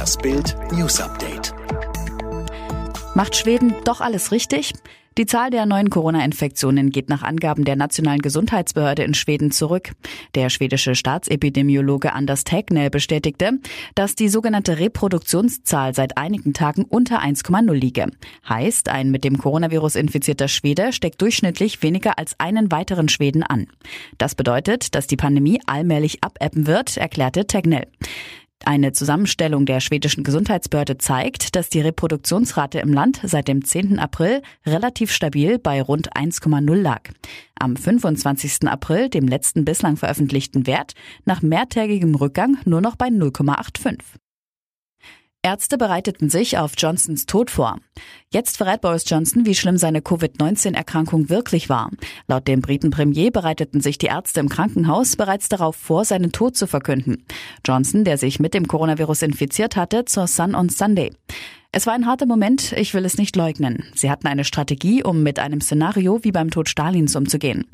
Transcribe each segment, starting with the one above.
Das Bild News Update. Macht Schweden doch alles richtig? Die Zahl der neuen Corona-Infektionen geht nach Angaben der Nationalen Gesundheitsbehörde in Schweden zurück. Der schwedische Staatsepidemiologe Anders Tegnell bestätigte, dass die sogenannte Reproduktionszahl seit einigen Tagen unter 1,0 liege. Heißt, ein mit dem Coronavirus infizierter Schwede steckt durchschnittlich weniger als einen weiteren Schweden an. Das bedeutet, dass die Pandemie allmählich abebben wird, erklärte Tegnell. Eine Zusammenstellung der schwedischen Gesundheitsbehörde zeigt, dass die Reproduktionsrate im Land seit dem 10. April relativ stabil bei rund 1,0 lag. Am 25. April, dem letzten bislang veröffentlichten Wert, nach mehrtägigem Rückgang nur noch bei 0,85. Ärzte bereiteten sich auf Johnsons Tod vor. Jetzt verrät Boris Johnson, wie schlimm seine Covid-19-Erkrankung wirklich war. Laut dem Briten-Premier bereiteten sich die Ärzte im Krankenhaus bereits darauf vor, seinen Tod zu verkünden. Johnson, der sich mit dem Coronavirus infiziert hatte, zur Sun on Sunday. Es war ein harter Moment, ich will es nicht leugnen. Sie hatten eine Strategie, um mit einem Szenario wie beim Tod Stalins umzugehen.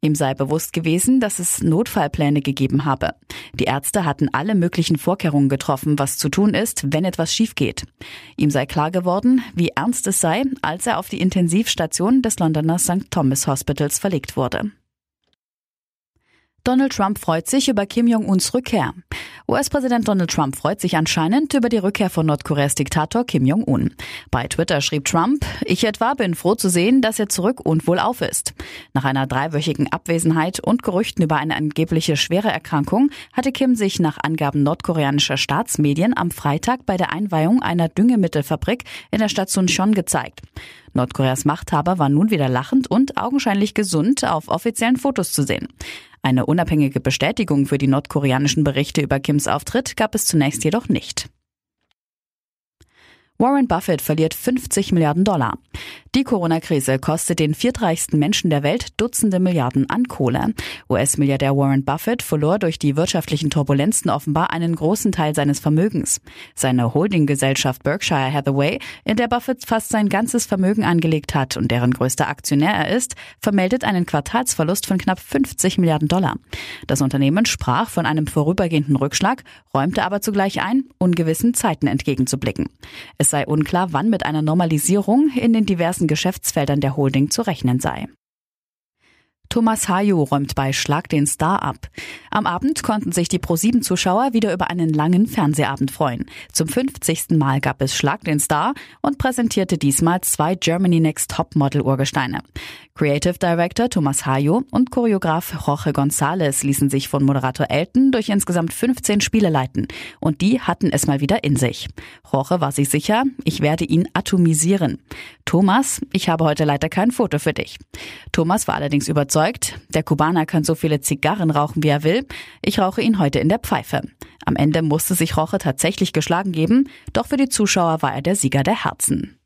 Ihm sei bewusst gewesen, dass es Notfallpläne gegeben habe. Die Ärzte hatten alle möglichen Vorkehrungen getroffen, was zu tun ist, wenn etwas schief geht. Ihm sei klar geworden, wie ernst es sei, als er auf die Intensivstation des Londoner St. Thomas Hospitals verlegt wurde. Donald Trump freut sich über Kim Jong-uns Rückkehr. US-Präsident Donald Trump freut sich anscheinend über die Rückkehr von Nordkoreas Diktator Kim Jong-un. Bei Twitter schrieb Trump, ich etwa bin froh zu sehen, dass er zurück und wohlauf ist. Nach einer dreiwöchigen Abwesenheit und Gerüchten über eine angebliche schwere Erkrankung hatte Kim sich nach Angaben nordkoreanischer Staatsmedien am Freitag bei der Einweihung einer Düngemittelfabrik in der Stadt Suncheon gezeigt. Nordkoreas Machthaber war nun wieder lachend und augenscheinlich gesund auf offiziellen Fotos zu sehen. Eine unabhängige Bestätigung für die nordkoreanischen Berichte über Kims Auftritt gab es zunächst jedoch nicht. Warren Buffett verliert 50 Milliarden Dollar. Die Corona-Krise kostet den viertreichsten Menschen der Welt Dutzende Milliarden an Kohle. US-Milliardär Warren Buffett verlor durch die wirtschaftlichen Turbulenzen offenbar einen großen Teil seines Vermögens. Seine Holdinggesellschaft Berkshire Hathaway, in der Buffett fast sein ganzes Vermögen angelegt hat und deren größter Aktionär er ist, vermeldet einen Quartalsverlust von knapp 50 Milliarden Dollar. Das Unternehmen sprach von einem vorübergehenden Rückschlag, räumte aber zugleich ein, ungewissen Zeiten entgegenzublicken. Es sei unklar, wann mit einer Normalisierung in den diversen Geschäftsfeldern der Holding zu rechnen sei. Thomas Hayo räumt bei Schlag den Star ab. Am Abend konnten sich die Pro7-Zuschauer wieder über einen langen Fernsehabend freuen. Zum 50. Mal gab es Schlag den Star und präsentierte diesmal zwei Germany Next Topmodel-Urgesteine. Creative Director Thomas Hayo und Choreograf Jorge González ließen sich von Moderator Elton durch insgesamt 15 Spiele leiten. Und die hatten es mal wieder in sich. Jorge war sich sicher, ich werde ihn atomisieren. Thomas, ich habe heute leider kein Foto für dich. Thomas war allerdings überzeugt, der Kubaner kann so viele Zigarren rauchen, wie er will. Ich rauche ihn heute in der Pfeife. Am Ende musste sich Roche tatsächlich geschlagen geben, doch für die Zuschauer war er der Sieger der Herzen.